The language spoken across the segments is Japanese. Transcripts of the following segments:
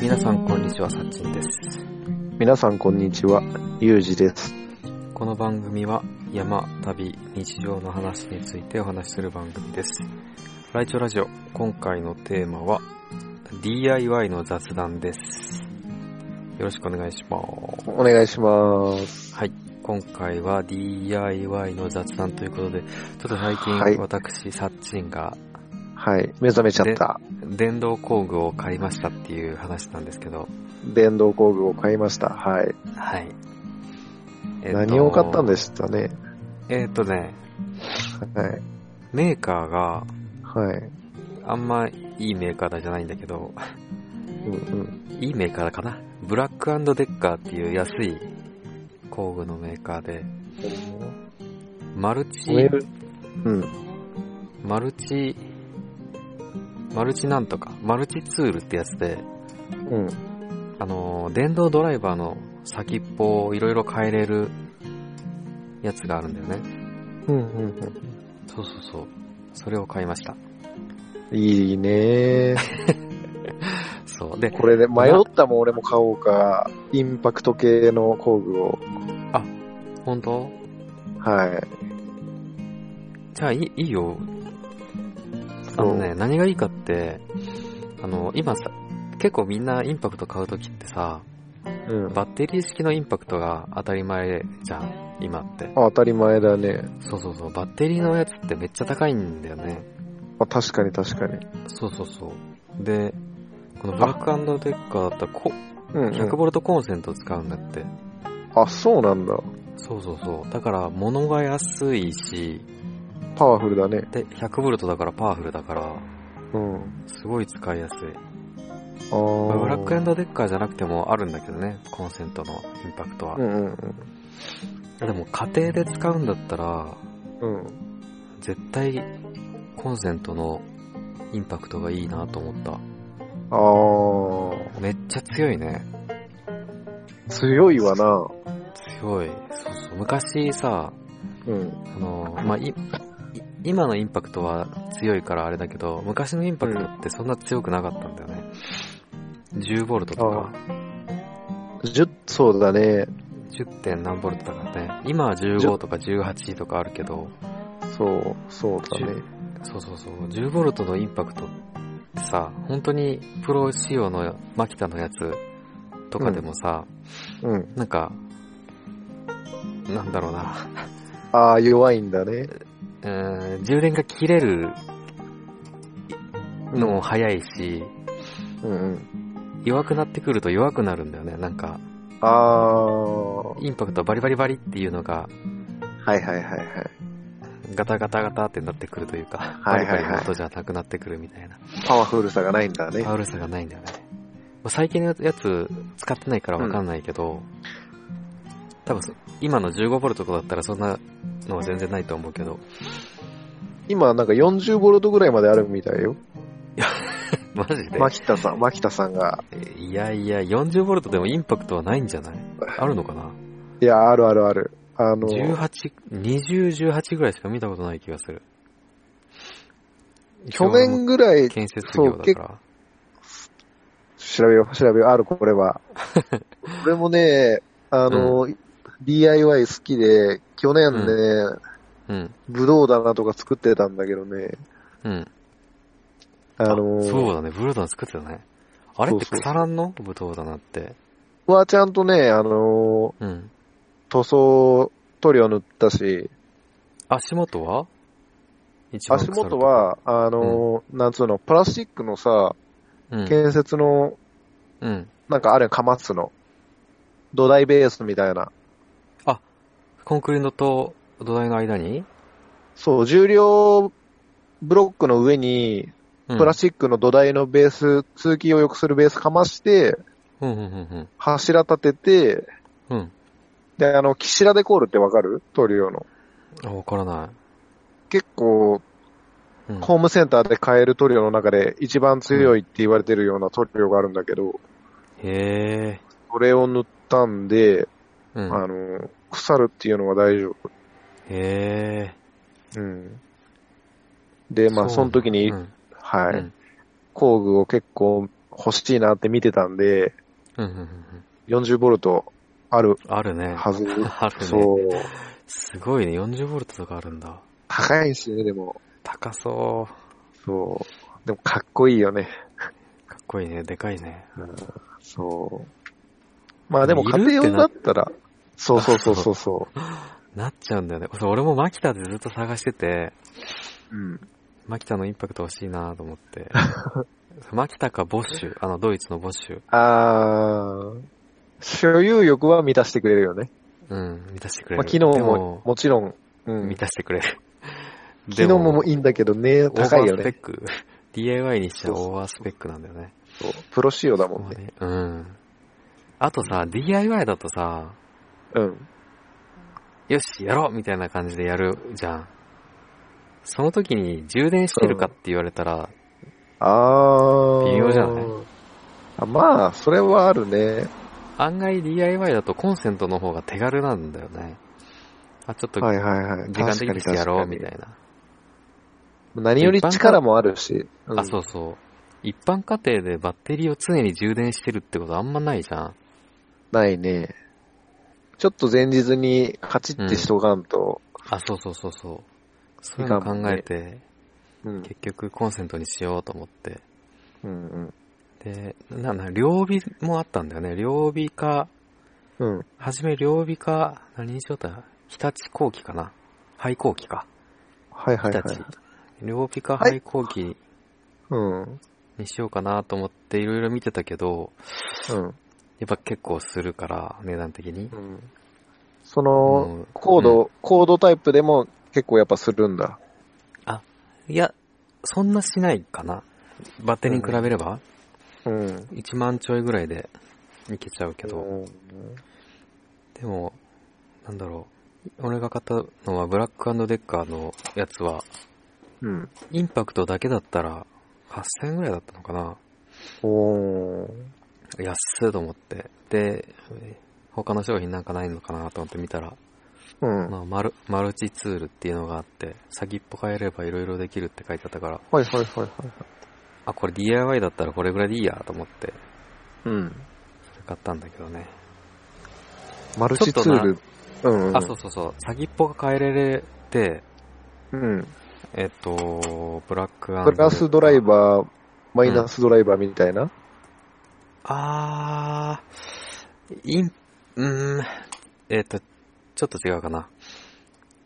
皆さんこんにちは、さっちんです。皆さんこんにちは、ゆうじです。この番組は山、旅、日常の話についてお話しする番組です。ライチョラジオ、今回のテーマは DIY の雑談です。よろしくお願いします。お願いします。はい。今回は DIY の雑談ということで、ちょっと最近、はい私、サッチンがはい、目覚めちゃった。電動工具を買いましたっていう話なんですけど、電動工具を買いました。はい。はい。えっと何を買ったんでしたね。えっとね、はい。メーカーがはい。あんまいいメーカーだじゃないんだけど、うんうん。いいメーカーだかな？ブラックデッカーっていう安い工具のメーカーで、マルチうん。マルチ、マルチなんとか、マルチツールってやつで、うん。あのー、電動ドライバーの先っぽをいろいろ変えれるやつがあるんだよね。うんうんそうそうそう。それを買いました。うん。いいね そう。で、これで迷ったもん俺も買おうか。インパクト系の工具を。本当？はい。じゃあいいいいよ。あのね、何がいいかって、あの、今さ、結構みんなインパクト買うときってさ、うん。バッテリー式のインパクトが当たり前じゃん、今って。あ当たり前だね。そうそうそう、バッテリーのやつってめっちゃ高いんだよね。あ確かに確かに。そうそうそう。で、このブラックデッカーだったらこ、うん、うん。100V コンセント使うんだって。あ、そうなんだ。そうそうそう。だから、物が安いし、パワフルだね。で、100V だからパワフルだから、うん。すごい使いやすい。あーブラックデッカーじゃなくてもあるんだけどね、コンセントのインパクトは。うんうんうん。でも家庭で使うんだったら、うん。絶対コンセントのインパクトがいいなと思った。あめっちゃ強いね。ー、強いわな。強い。昔さ、うん。あの、まあ、い、い今のインパクトは強いからあれだけど、昔のインパクトってそんな強くなかったんだよね。10ボルトとか、10、そうだね。10. 点何ボルトだからね。今は15とか18とかあるけど、そう、そうだね。そうそうそう、10ボルトのインパクトってさ、本当にプロ仕様のマキタのやつとかでもさ、うん。なんか、なんだろうな、ああ、弱いんだね。うーん充電が切れるのも早いし、うんうん。弱くなってくると弱くなるんだよね。なんか、ああ、はインパクトバリバリバリっていうのが、いはいはいはい。ガタガタガタってなってくるというか、はいはいはいバリバリの音じゃなくなってくるみたいな、パワフルさがないんだねパ。ワフルさがないんだよね。まあ最近のやつ使ってないからわかんないけど、多分そ今の 15V とかだったらそんなのは全然ないと思うけど、今なんか40ボルトぐらいまであるみたいよ。マジで？牧田さん、牧田さんが。いやいや、40V でもインパクトはないんじゃない？あるのかな？いや、あるあるある。あの、18、20、18ぐらいしか見たことない気がする。去年ぐらい建設業だから。調べよう、調べよう。ある、これは。俺もね、あの、DIY 好きで、去年ね、うん。ブドウ棚とか作ってたんだけどね、うん。あの、そうだね、ブルーダン作ってたね。あれって腐らんの？ブドウだなって。はちゃんとね、あの、うん。塗装塗料塗ったし、足元は？足元、は、あの、なんつうの、プラスチックのさ、うん。建設の、うん。なんかあれ、カマツの、土台ベースみたいな。コンクリートと土台の間に？そう、重量ブロックの上に、うんプラスチックの土台のベース、通気を良くするベースかまして、うん、うん、うん、柱立てて、うん。うん。で、あの、キシラデコールってわかる？塗料の。あ、わからな結構、い。うん。ホームセンターで買える塗料の中で一番強いって言われてるような塗料があるんだけど、へえ。それを塗ったんで、うん。あの、腐るっていうのは大丈夫。へえ。うん。で、まあ、その時に、うん。はい、うん工具を結構欲しいなって見てたんで、うんうんうんうん。40ボルトあるあるね。はず。あるね。そう。すごいね。40ボルトとかあるんだ。高いんですよね、でも。高そそう。でもかっこいいよね。う。かっこいいね。でかいね。そう。まあでも家庭用だったら、そうそうそうそうそ なっちゃうんだよね。そう俺もマキタでずっと探してて、う。うん。マキタのインパクト欲しいなと思って。マキタかボッシュ？あの、ドイツのボッシュ？あー、所有欲は満たしてくれるよね。うん、満たしてくれる。まあ機能でももちろん、うん満。たしてくれる。機能もいいんだけどね、高いよね。オーバースペック。DIY にしてはオーバースペックなんだよね。そうプロ仕様だもんね。うん。あとさ、DIY だとさ、うん。よし、やろうみたいな感じでやるじゃん。その時に充電してるかって言われたら、あー。微妙じゃない？あまあ、それはあるね。案外 DIY だとコンセントの方が手軽なんだよね。あ、ちょっとはいはいはい。時間的にしてやろうみたないな。何より力もあるし。うんあ、そうそう。一般家庭でバッテリーを常に充電してるってことあんまないじゃん。ないね。ちょっと前日にカチッてしとかんと、あ、そうそうそうそう。そういうの考えて、うん。結局コンセントにしようと思って。うんうん。で、なんだ、両尾もあったんだよね。両尾か、うん。はじめ両尾か、何にしようと日立後期かな。廃後期か。はいはいはい。日立。両尾かはい廃後期うん。にしようかなと思っていろいろ見てたけど、うん。やっぱ結構するから、値段的に。うん。その、うんコード、コードタイプでも結構やっぱするんだ。いや、そんなしないかな。バッテリーに比べれば、うん。1万ちょいぐらいでいけちゃうけど、うんでも、なんだろう。俺が買ったのはブラックデッカーのやつは、うん。インパクトだけだったら8000円ぐらいだったのかな。おー。安いと思って。で、他の商品なんかないのかなと思って見たら、うん。まあ、マル、マルチツールっていうのがあって、先っぽ変えれば色々できるって書いてあったから、はいはいはいはい。あ、これ DIY だったらこれぐらいでいいやと思って、うん。それ買ったんだけどね。マルチツール。うん、うん。あ、そうそうそう。先っぽが変えられて、うん。えっと、ブラックプラスドライー。バー、マイナスドライバーみたいな。あー、イン、うーん、えっと、ちょっと違うかな。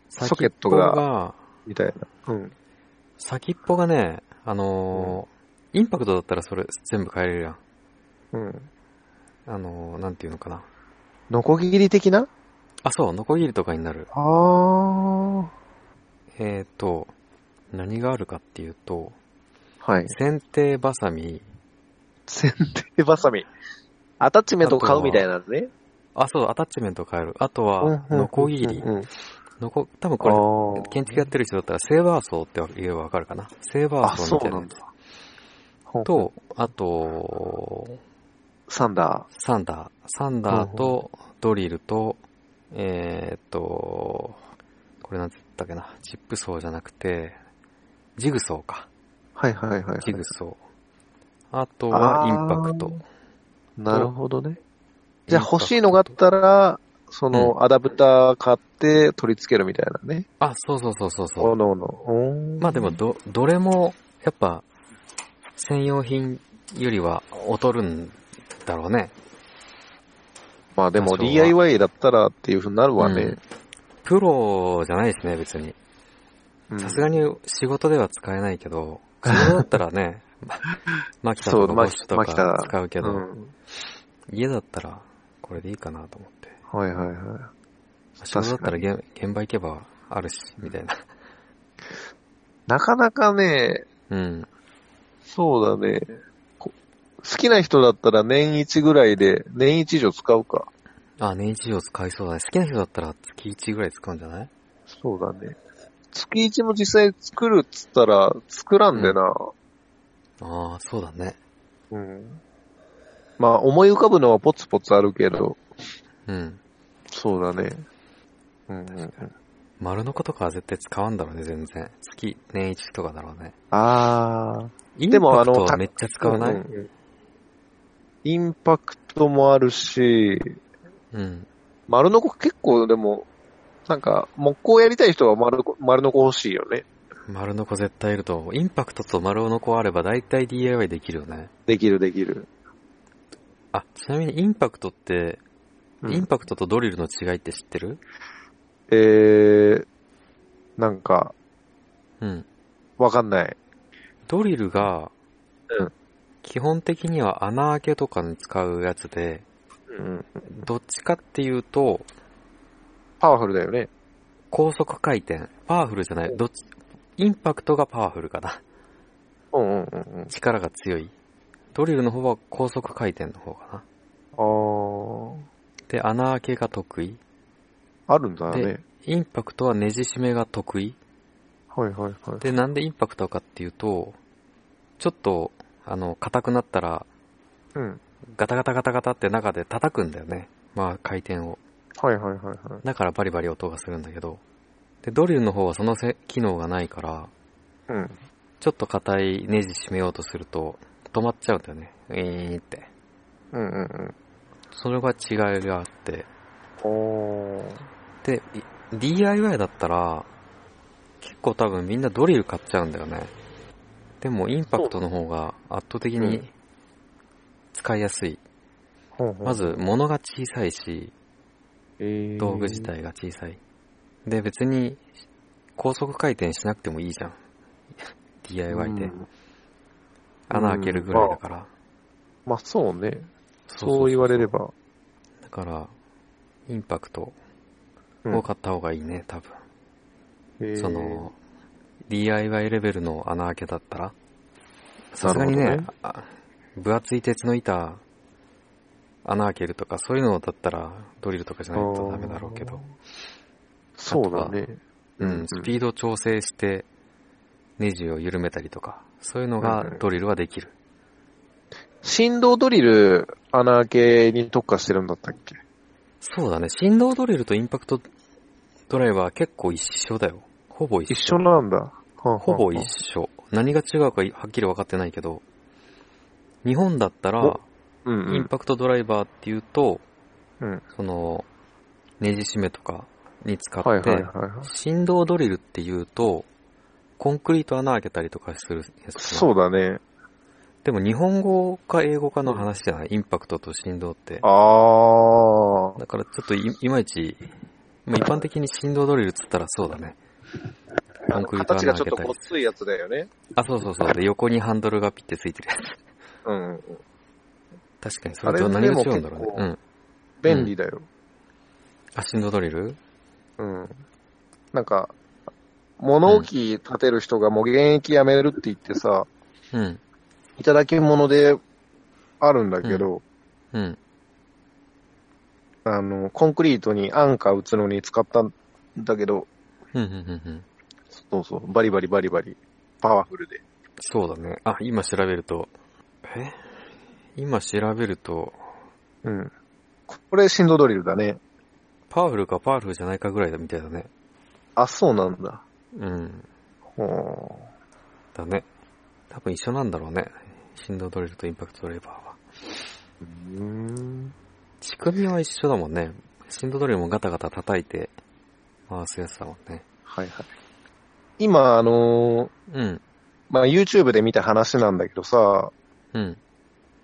ソケットがみたいな。うん。先っぽがね、あのーインパクトだったらそれ全部変えれるやん。うん。あのーなんていうのかな。ノコギリ的な？あ、そう、ノコギリとかになる。あー。えっ、と、何があるかっていうと、はい。剪定バサミ、剪定バサミ。アタッチメントを買うみたいなのね。あ、そう、アタッチメント変える。あとは、ノコギリ。うんうんノコ、多分あこれ、ー建築やってる人だったら、セーバー層って言えばわかるかな。セーバあ、ー層みたいなや。と、あと、サンダサンダー。サンダーと、ドリルと、えーっと、これなんて言ったっけな。チップ層じゃなくて、ジグソーか。ー。はいはいはいはい。ジグソー。あとは、インパクト。なるほどね。じゃあ欲しいのがあったら、そのうアダプター買って取り付けるみたいなね。あ、そうそうそうそうそう。おのおの。まあでも、ど、どれも、やっぱ、専用品よりは劣るんだろうね。まあでも DIY だったらっていうふうになるわね。プロじゃないですね、別に。うんさすがに仕事では使えないけど、仕事だったらね、ま マキタとかボッとか使うけど、うん家だったらこれでいいかなと思って。はいはいはい。仕事だったら現現場行けばあるし、みたいな。なかなかね、うん。そうだね。こ好きな人だったら年一ぐらいで、年一以上使うか。あ、年一以上使いそうだね。好きな人だったら月1ぐらい使うんじゃない？そうだね。月一も実際作るっつったら作らんでな。ああ、そうだね。うん。まあ思い浮かぶのはポツポツあるけど、うん。そうだね。うん。丸の子とかは絶対使わんだろうね、全然。月、年一とかだろうね。あー。インでもパクトあのたはめっちゃ使わない、うんうんインパクトもあるし、うん。丸のこ結構でも、なんか、木工やりたい人は丸こ丸のこ欲しいよね。丸の子絶対いると思う。インパクトと丸の子あれば大体 DIY できるよね。できるできる。あ、ちなみにインパクトって、うんインパクトとドリルの違いって知ってる？えー、なんか、うん。わかんない。ドリルが、うん基本的には穴開けとかに使うやつで、うん。どっちかっていうと、パワフルだよね。高速回転。パワフルじゃない。どっち、インパクトがパワフルかな。うんうんうんうん。力が強い。ドリルの方は高速回転の方かな。あー、で、穴開けが得意。あるんだね。インパクトはネジ締めが得意。はいはいはい。で、なんでインパクトかっていうと、ちょっと、あの、硬くなったら、うん。ガタガタガタガタって中で叩くんだよね。まあ、回転を。はいはいはいはい。だからバリバリ音がするんだけど。で、ドリルの方はそのせ機能がないから、うん。ちょっと硬いネジ締めようとすると、止まっちゃうんだよね。ウィーンって。うんうんうん。それが違いがあって。おー。で、い DIY だったら、結構多分みんなドリル買っちゃうんだよね。でもインパクトの方が圧倒的にうん使いやすい。ほうほうまず、物が小さいし、えー道具自。体が小さい。で、別に高速回転しなくてもいいじゃん。DIY で。うん穴開けるぐらいだから。まあそうね。そそう言われれ。ば。だから、インパクトうんを買った方がいいね、多分。えーその、DIY レベルの穴開けだったら、さすがにねねあ分厚い鉄の板、穴開けるとか、そういうのだったら、ドリルとかじゃないとダメだろうけど、そうだね。うん、スピード調整して、ネジを緩めたりとか、そういうのがドリルはできる。振動ドリル穴開けに特化してるんだったっけ？そうだね、振動ドリルとインパクトドライバー結構一緒だよ。ほぼ一緒。一緒なんだ。はあはあほぼ一緒。何が違うかはっきり分かってないけど、日本だったら、うんうん。インパクトドライバーっていうと、うん。その、ネジ締めとかに使って、はいはいはいはい。振動ドリルっていうと、コンクリート穴開けたりとかするやつそうだね。でも日本語か英語かの話じゃない？インパクトと振動って。あー。だからちょっといいまいち、まあ、一般的に振動ドリルっつったらそうだね。コンクリート形がちょっと穴開けたりごっ。ついやつだよね。あ、そうそうそう。で、横にハンドルがピッてついてるやつ。うんうんうん。確かに、それと何が違うんだろうね。うん。便利だよ。あ、振動ドリル？うん。なんか、物置立てる人がもう現役辞めるって言ってさ、うん。いただき物であるんだけど、うん。あの、コンクリートにアンカー打つのに使ったんだけど、うん、うん、うん、うん。そうそう、バリバリバリバリ、パワフルで。そうだね。あ、今調べると、え？今調べると、うん。これ振動ドリルだね。パワフルかパワフルじゃないかぐらいだみたいだね。あ、そうなんだ。うん。ほだね。多分一緒なんだろうね。振動ドリルとインパクトドライバーは。う。うーん。仕組みは一緒だもんね。振動ドリルもガタガタ叩いて回すやつだもんね。はいはい。今、あのーうん。まあ、YouTube で見た話なんだけどさ、うん。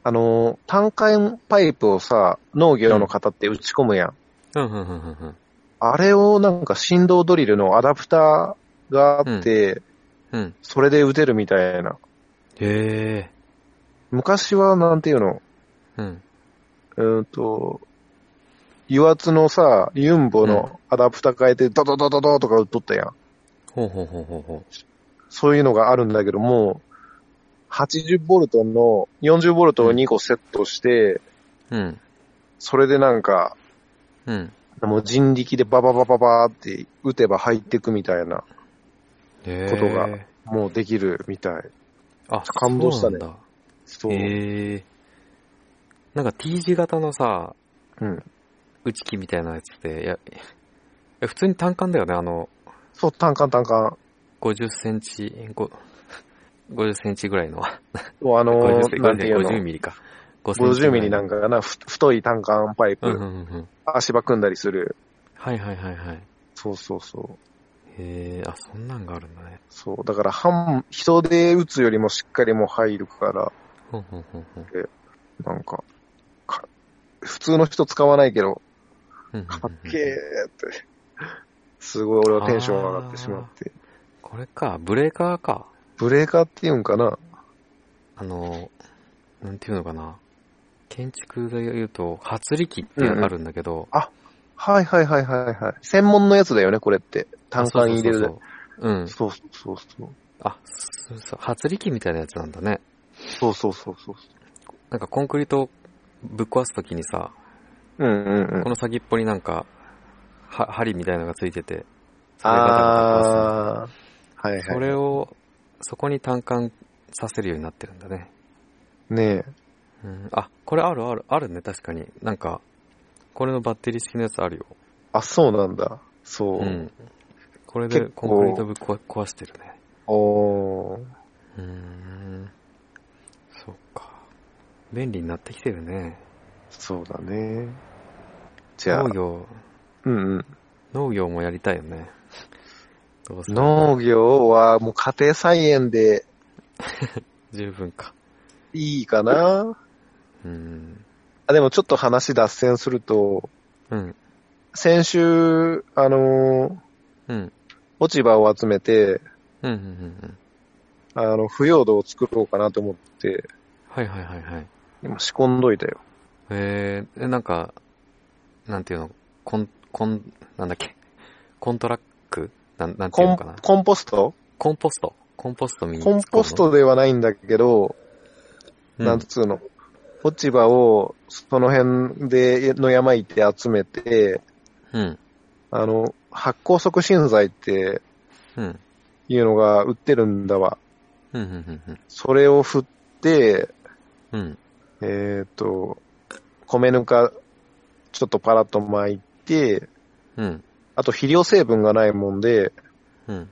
あのー単管パイプをさ、農業の方って打ち込むやん。うん、うん、うん、うんうん。あれをなんか振動ドリルのアダプターがあって、うん。それで打てるみたいな。へえ。昔はなんていうの、うん。うーんと、油圧のさ、ユンボのアダプター変えてドドドドドとか打っとったやん。ほうほうほうほうほそういうのがあるんだけども、80ボルトの40ボルトを2個セットして、う。うん。それでなんか、うん。もう人力でバババババーって打てば入ってくみたいな。ことがもうできるみたい。あ、感動したねそうなんだ。そう。へえ。なんか T 字型のさ、うん。打ち機みたいなやつでや、え、普通に単管だよね、あの、そう、単管単管。50センチ、ご50センチぐらいの。あの50ー、なんていうの？50ミリか。5センチ50ミリなんかがな、ふ太い単管パイプ、うんうんうんうん。足場組んだりする。はいはいはいはい。そうそうそう。へえ、あ、そんなんがあるんだね。そう。だから、半、人で打つよりもしっかりもう入るから、ほんほんほんほん。なんか、か普通の人使わないけど、うんうんうんかっけーって、すごい俺はテンション上がってしまって。これか、ブレーカーか。ブレーカーっていうんかなあの、なんていうのかな。建築で言うと、発力ってあるんだけど、はいはいはいはいはい。専門のやつだよね、これって。単管入れる。そうそうそううん。そうそうそう。あ、そうそう、発力みたいなやつなんだね。そうそうそうそう。なんかコンクリートぶっ壊すときにさ、うんうんうんこ。の先っぽになんか、は、針みたいなのがついてて、そあー、はいはい。それを、そこに単管させるようになってるんだね。ねうん、あ、これあるある、あるね、確かに。なんか、これのバッテリー式のやつあるよ。あ、そうなんだ。そう。うん。これでコンクリートぶっ壊壊してるね。おー。うーん。そっか。便利になってきてるね。そうだね。じゃあ農、業、うんうん。農業もやりたいよね。どうせ農業はもう家庭菜園で 十分か。いいかなうん。あ、でもちょっと話脱線すると、うん。先週、あのーうん。落ち葉を集めて、うん。うん。うん。あの、腐葉土を作ろうかなと思って、はいはいはいはい。今仕込んどいたよ。えー、え、なんか、なんていうの、コン、コン、なんだっけ、コントラック？なん、なんてコンいうのかな？コンポスト？コンポスト。コンポストコンポストではないんだけど、うんなんつうの、落ち葉をその辺での山行って集めて、うん。あの、発酵促進剤ってうん。いうのが売ってるんだわ。うん。うん。うん。それを振って、うん。えっ、と、米ぬかちょっとパラッと巻いて、うん。あと肥料成分がないもんで、うん。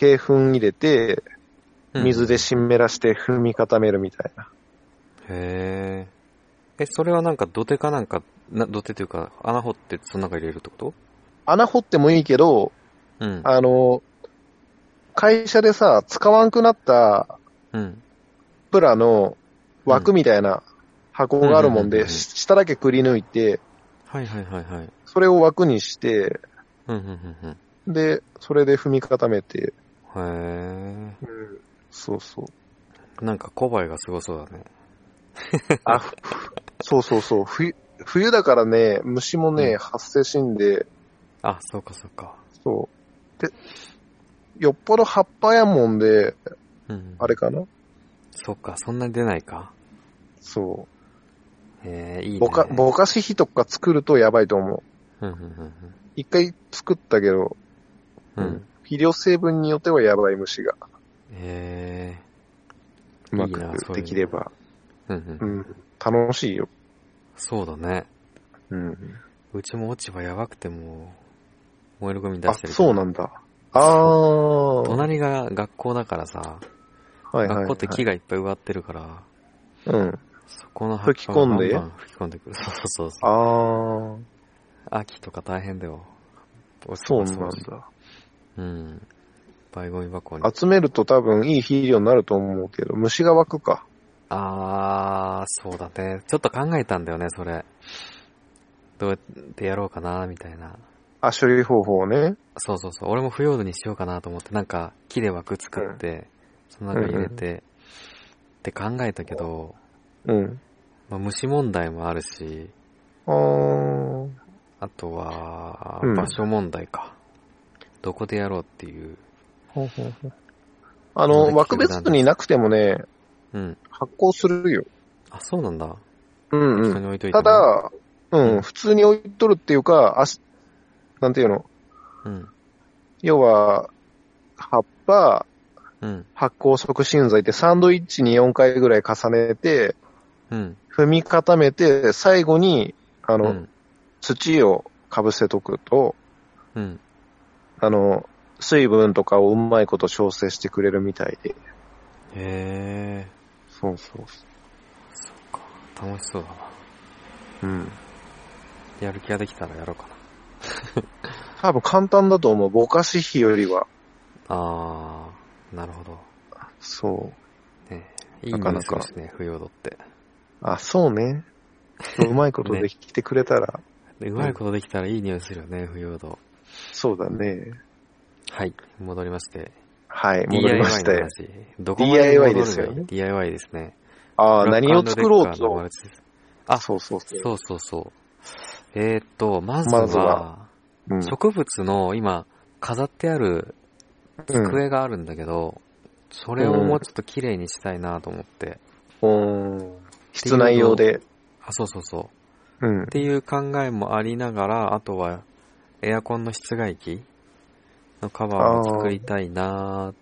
鶏粉入れて、うん水で湿らして踏み固めるみたいな。へえ。え、それはなんか土手かなんか、な土手というか穴掘ってその中入れるってこと？穴掘ってもいいけど、うん。あの、会社でさ、使わんくなったうん。プラの枠みたいな箱があるもんで、うんうんうんうんし下だけくり抜いて、はいはいはいはい。それを枠にして、うん。うん。うん。で、それで踏み固めて、うん。へそうそう。え。なんか小林がすごそうだね。あ、ふそうそうそう。冬、冬だからね、虫もね、うん発生しんで、あ、そうかそうか。そう。で、よっぽど葉っぱやもんで、うん。あれかな？そっか、そんなに出ないか。そへえ、いいね。う。ぼか、ぼかし火とか作るとやばいと思う。うん。うん。一回作ったけど、うん。うん。肥料成分によってはやばい虫がへえ。うまいいなそういうのくできれば。うん。うん。うん。楽しいよ。そうだね。うん。うちも落ち葉やばくても、燃えるゴミ出あして、る。そうなんだ。ああ。はい隣が学校だからさ、はい、はい。学校って木がいっぱい植わってるから、うん。そこの葉っぱ吹き込んで？がバンバン吹き込んでくる。そうそうそう。ああ。秋とか大変だよ。そうなんだ。うん。バイゴミ箱に。集めると多分いい肥料になると思うけど、虫が湧くか。あー、そうだね。ちょっと考えたんだよね、それ。どうやってやろうかな、みたいな。あ、処理方法ね。そうそうそう。俺も腐葉土にしようかなと思って、なんか木で枠作って、その中に入れて、って考えたけど、うん。まあ、虫問題もあるし、あー。あとは、うん場所問題か。どこでやろうっていう。ほうほうほうあの、枠別になくてもね、うん。発酵するよ。あ、そうなんだ。うんうん。いといて、た、だ、ううんん、普通に置いとるっていうか、あし、なんていうの？うん。要は、葉っぱ、うん。発酵促進剤ってサンドイッチに4回ぐらい重ねて、うん。踏み固めて、最後に、あの、うん。土をかぶせとくと、うん。あの、水分とかをうまいこと調整してくれるみたいで。へえ。そうそうそそっか。楽しそうだな。う。うん。やる気ができたらやろうか 多分簡単だと思う。ぼかし比よりは。な。あー、なるほど。そう。ねいいなかなか匂いすね、腐葉土って。あ、そうね。うまいことできてくれたら、で うまいことできたらいい匂いするよね、腐葉土。そうだね。はい、戻りまして。はい、戻りましまで DIY ですよね DIY ですね。ああ、何を作ろうと。あそうそうそう。そうそうそう。えーっと、まずまずはは、うん。植物の今、飾ってある机があるんだけど、それをもうちょっと綺麗にしたいなと思って。うん。室内用で。あ、そうそうそう。うんっ。ていう考えもありながら、あとはエアコンの室外機のカバーを作りたいなーっ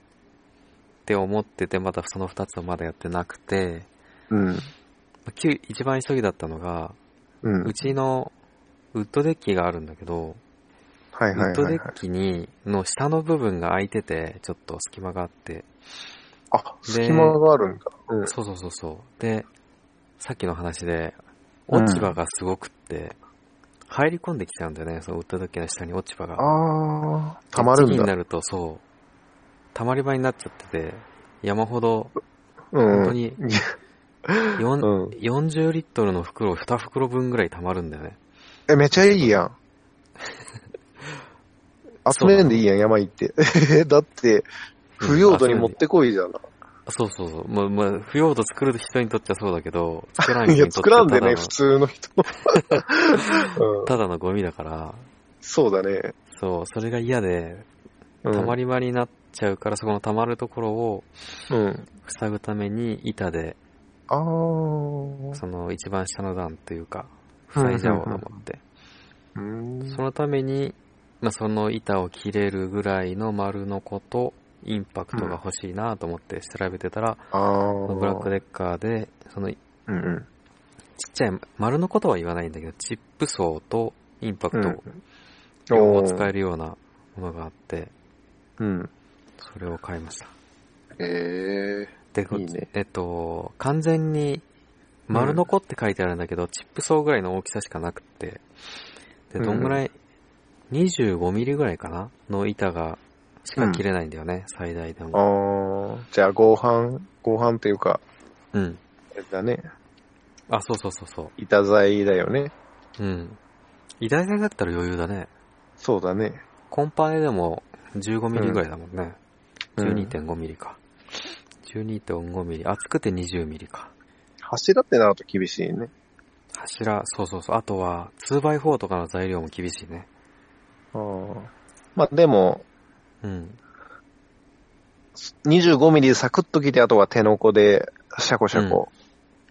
て思ってて、まだその2つをまだやってなくて、うん。一番急ぎだったのが、うん。うちのウッドデッキがあるんだけど、はいウはいはいはいッドデッ。キに、の下の部分が空いてて、ちょっと隙間があって、あ、隙間があるんだ。うん。そうそうそうそう。で、さっきの話で、落ち葉がすごくって、入り込んできちゃうんだよね、そのウッドデッキの下に落ち葉が。ああ、溜まるんだ。になるとそう、溜まり場になっちゃってて、山ほど、うん。本当に うん。40リットルの袋2袋分ぐらい溜まるんだよね。え、めっちゃいいやん。集めんでいいやん、山行って。だって、不要度に持ってこいじゃん。そうそうそう。まあ、まあ、不要と作る人にとってはそうだけど、作らないいや、人にとっては作らんでね、普通の人。うん、ただのゴミだから、そうだね。そう、それが嫌で、うん、溜まり場になっちゃうから、そこの溜まるところをうん。塞ぐために板で、あー。その一番下の段というか、塞いじゃおうと思って。うーんそのために、まあ、その板を切れるぐらいの丸の子と、インパクトが欲しいなと思って調べてたら、あー。ブラックデッカーで、そのちっうんうん。ちゃい丸のことは言わないんだけど、チップ層とインパクトうん両方使えるようなものがあって、うん。それを買いました。えで、こいいね。えっと、完全に丸の子って書いてあるんだけど、チップ層ぐらいの大きさしかなくって、で、どんぐらい、25ミリぐらいかな？の板が、しか切れないんだよね、最大でー。も。あー。じゃあ、合板、合板っていうか、うん。だね。あ、そうそうそうそ板材だよね。う。うん。偉大材だったら余裕だね。そうだね。コンパネでも15ミリぐらいだもんね。うん12.5ミリか。12.5ミリ。厚くて20ミリか。柱ってなると厳しいね。柱、そうそうそう。あとは、2x4 とかの材料も厳しいね。あー。まあ、でも、うん。25ミリでサクッと切って、あとは手のこで、シャコシャコ、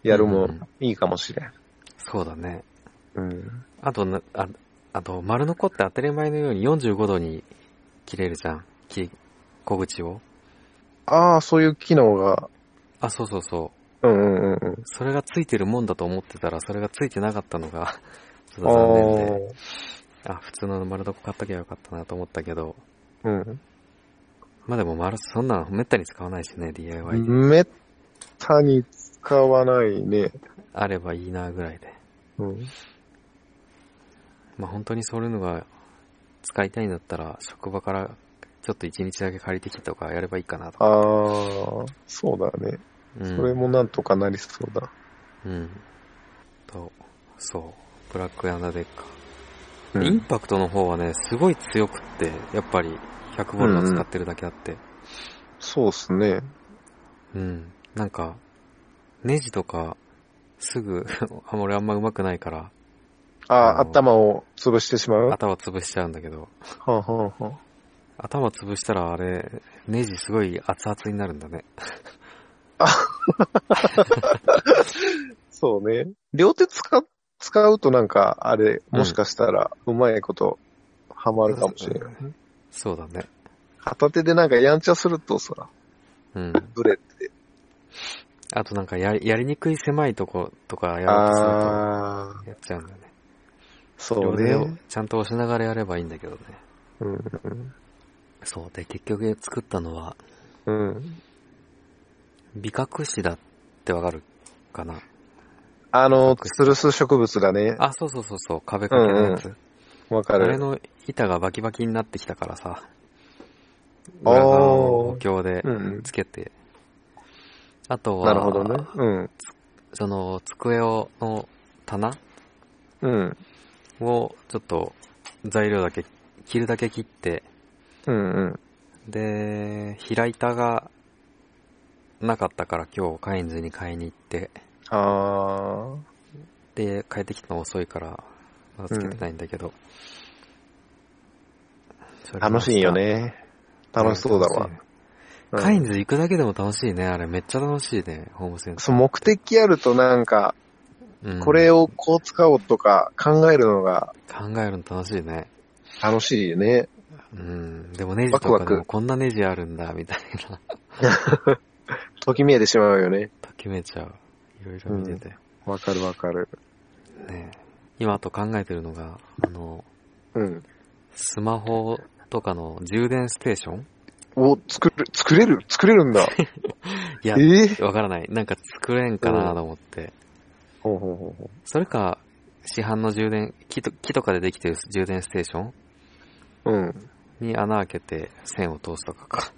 やるもうんうんいいかもしれん。そうだね。うん。あとな、あ、あと、丸のこって当たり前のように45度に切れるじゃん。切小口を。ああ、そういう機能が、あ、そうそうそう。うんうんうんうん。それがついてるもんだと思ってたら、それがついてなかったのが、ちょっとあ残念で。ああ、普通の丸床買っときゃよかったなと思ったけど、ー、うん。まあでも丸、そんなのめったに使わないしね、DIY で。めったに使わないね。あればいいなぐらいで。うん。まあ本当にそういうのが使いたいんだったら、職場からちょっと一日だけ借りてきてとかやればいいかなと。ああ、そうだね。うん、それもなんとかなりそうだ。うん。と、そう。ブラックヤンダデッカー。うんインパクトの方はね、すごい強くって、やっぱり100ボルト使ってるだけあって。そうっすね。うん。なんか、ネジとか、すぐ、あ俺あんま上手くないから、ああ、頭を潰してしまう？は頭潰しちゃうんだけど、あ、はあはあ、頭潰したらあれ、ネジすごい熱々になるんだね。そうね。両手使う、使うとなんか、あれ、もしかしたら、うまいこと、ハマるかもしれない。そうだね。片手でなんかやんちゃするとさ、うん。ブレって。あとなんかやり、やりにくい狭いとことかやろうとすると、やっちゃうんだよね。そう両手をね。ちゃんと押しながらやればいいんだけどね。うん。そう。で、結局作ったのは、うん。美隠しだってわかるかなあの、吊るす植物だね。あ、そうそうそうそう、壁掛けのやつ。わかる。あれの板がバキバキになってきたからさ、裏側を補強でうんつけて、あとは、なるほどね。うん。その、机を、の棚うん。を、ちょっと、材料だけ、切るだけ切って、うんうん。で、平板がなかったから今日カインズに買いに行って、あで、帰ってきたの遅いから、まだつけてないんだけど。そー、れも楽しいよね。楽しそうだわ。カインズ行くだけでも楽しいね。あれめっちゃ楽しいね。ホームセンター。そう、目的あるとなんか、うんこれをこう使おうとか考えるのが考えるの楽しいね。楽しいよね。うん。でもネジとかでもこんなネジあるんだ、みたいな。ときめいてしまうよね。ときめいちゃう。いろいろ見てて。わかるわかる。ね今あと考えてるのが、あの、うん。スマホとかの充電ステーション？お、作る、作れる？作れるんだ。いやえ、ー？わからない。なんか作れんかなと思って。ほうほうほうほそれか、市販の充電、木と木とかでできてる充電ステーション？う。うん。に穴開けて線を通すとかか。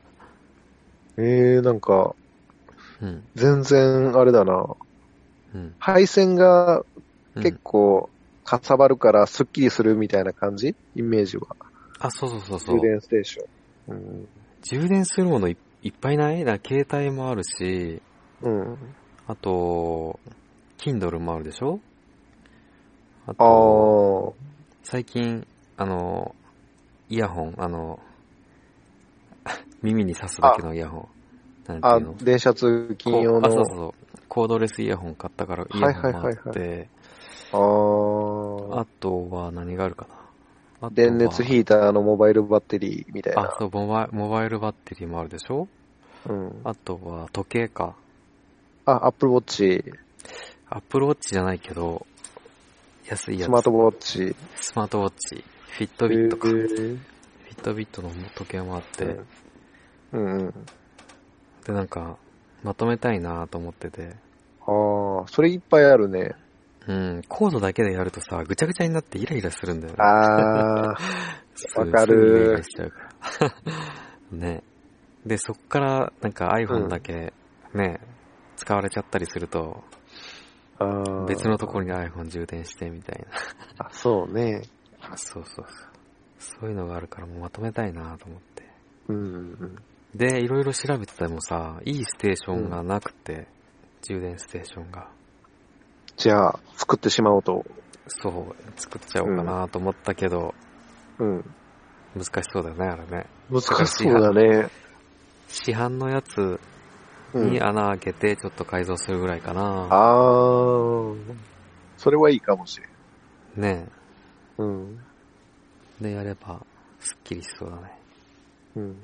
えー、なんか、うん。全然あれだな。うん。配線がうん結構かさばるからスッキリするみたいな感じ？イメージは。あ、そうそうそうそう充。電ステーション。うん。充電するものいいっぱいない？だから携帯もあるし、うん。あと、Kindle もあるでしょ？ああと、ー。最近、あの、イヤホン、あの、耳に刺すだけのイヤホン。あ電車通勤用こうあ、そうの。そうそう。コードレスイヤホン買ったからイはいヤホンもあっはいはいて、あー。あとは何があるかな。電熱ヒーターのモバイルバッテリーみたいあな、。そうモバイ、モバイルバッテリーもあるでしょ？うん。あとは時計か。あ、アップルウォッチ、アップルウォッチじゃないけど、安いやつ。スマートウォッチ。スマートウォッチ。フィットビットか。へフーィットビットの時計もあって、うんうん。で、なんか、まとめたいなと思ってて、ああ、それいっぱいあるね。うん、コードだけでやるとさ、ぐちゃぐちゃになってイライラするんだよね。ああ、わかるすぐイライラしちゃうから。ね。で、そっから、なんか iPhone だけ、ね、使われちゃったりすると、あー別のところに iPhone 充電してみたいあ、そうね。な。そうそうそう。そういうのがあるからもうまとめたいなと思って。うんうん。で、いろいろ調べててもさ、いいステーションがなくて、充電ステーションが。じゃあ、作ってしまおうと。そう、作っちゃおうかなと思ったけど、うん。難しそうだよね、あれね。難しそうだね。市販のやつうんに。穴開けてちょっと改造するぐらいかな。ああ、それはいいかもしれん。ねうん。え。で、やれば、すっきりしそうだね。うん。よ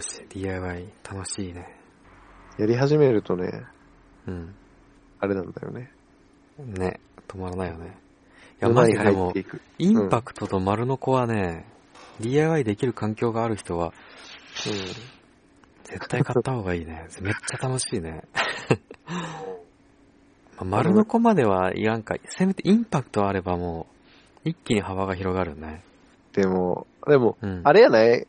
し、DIY 楽しいね。やり始めるとね、うん。あれなんだよね。ね、止まらないよね。いや、沼にマジでも。インパクトと丸の子はね、DIY できる環境がある人は、絶対買った方がいいね。めっちゃ楽しいね。まあ丸の子まではいらんか。せめてインパクトあればもう、一気に幅が広がるね。でも、でも、うん。あれやない、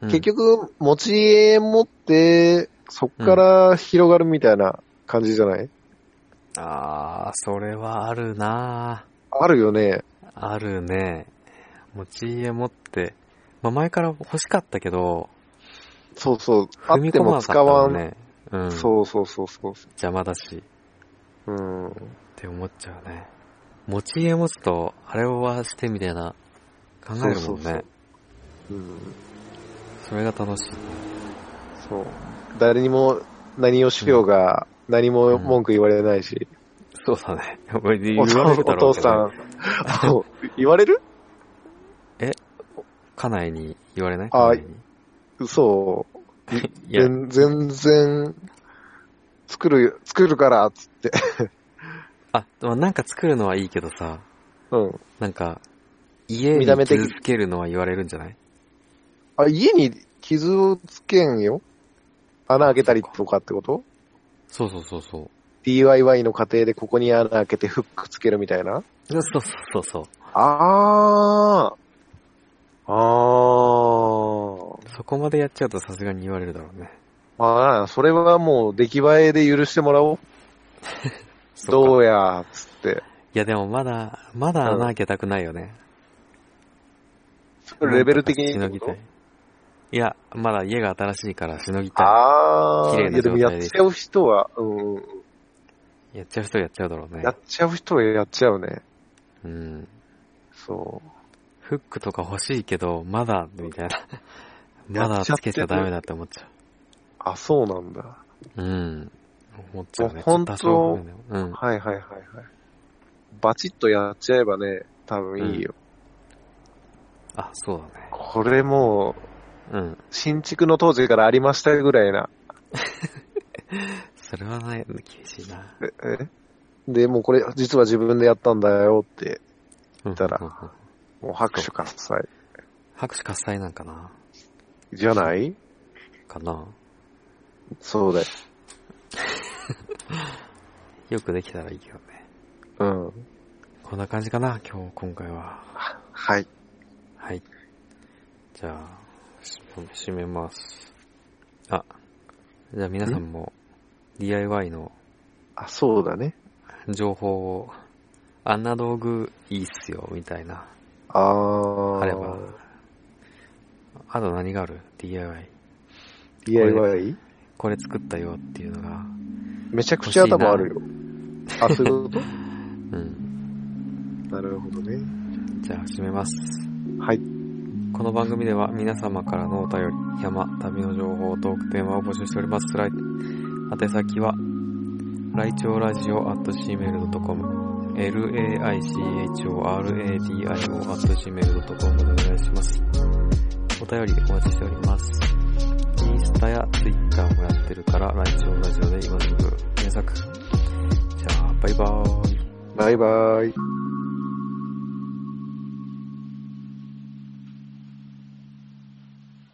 うん結、局、持ち家持って、そっから広がるみたいな感じじゃない、あー、それはあるなあるよね。あるね。持ち家持って、まあ前から欲しかったけど、そうそう。あっても使わん。ね。うん。そうそうそうそう。邪魔だし。うん。って思っちゃうね。持ち家持つと、あれはしてみたいな、考えるもんね。そそうそうそううん。れが楽しいね。そう。誰にも何をしようが、何も文句言われないし。そうだね。言 おわれるだろうけど父さん、言われる？家内に言われない？あ家内に？嘘。いや、全全然、作る、作るから、つって。あ、なんか作るのはいいけどさ、うん。なんか、家に傷つけるのは言われるんじゃない？あ、家に傷をつけんよ。穴開けたりとかってこと？そうそうそうそう。?DIY の過程でここに穴開けてフックつけるみたいな？そうそうそうそう。あー。あー。そこまでやっちゃうとさすがに言われるだろうね。まあ、それはもう出来栄えで許してもらおう。そっかどうや、つって。いやでもまだ、まだ穴開けたくないよね。レベル的にしのぎたい。いや、まだ家が新しいからしのぎたあー。綺麗ないやでもやっちゃう人は、うん、い。やっちゃう人はやっちゃうだろうねや。っちゃう人はやっちゃうね。うん。そう。フックとか欲しいけど、まだ、みたいな。まだつけちゃダメだって思っちゃあ、そうなんだ。う。うん。思っちゃうね。本当多少不便だようん。はいはいはいはい。バチッとやっちゃえばね、多分いいよ。あ、そうだね。これもう、うん。新築の当時からありましたぐらいな。それはない、厳しいな。ええ？で、もうこれ実は自分でやったんだよって、うんたらうんうんもう拍手喝采。拍手喝采なんかなじゃない？かなそうだよ。よくできたらいいけどね。うん。こんな感じかな今日、今回は。はい。はい。じゃあ、し締めます。あ、じゃあ皆さんも DIY のあ、そうだね。情報を、あんな道具いいっすよ、みたいな、あー。あれば。あと何がある ?DIY。DIY? これ作ったよっていうのが、めちゃくちゃ頭あるよ。あ、そういうこと？うん。なるほどね。じゃあ締めます。はい。この番組では皆様からのお便り、山、旅の情報、トークテーマを募集しております。ライ宛先は、ライチョウラジオ at gmail.com、laichoradio at gmail.com でお願いします。お便りお待ちしております。インスタやツイッターもやってるから、ライチョウラジオで今すぐ検索。じゃあ、バイバーイ。バイバーイ。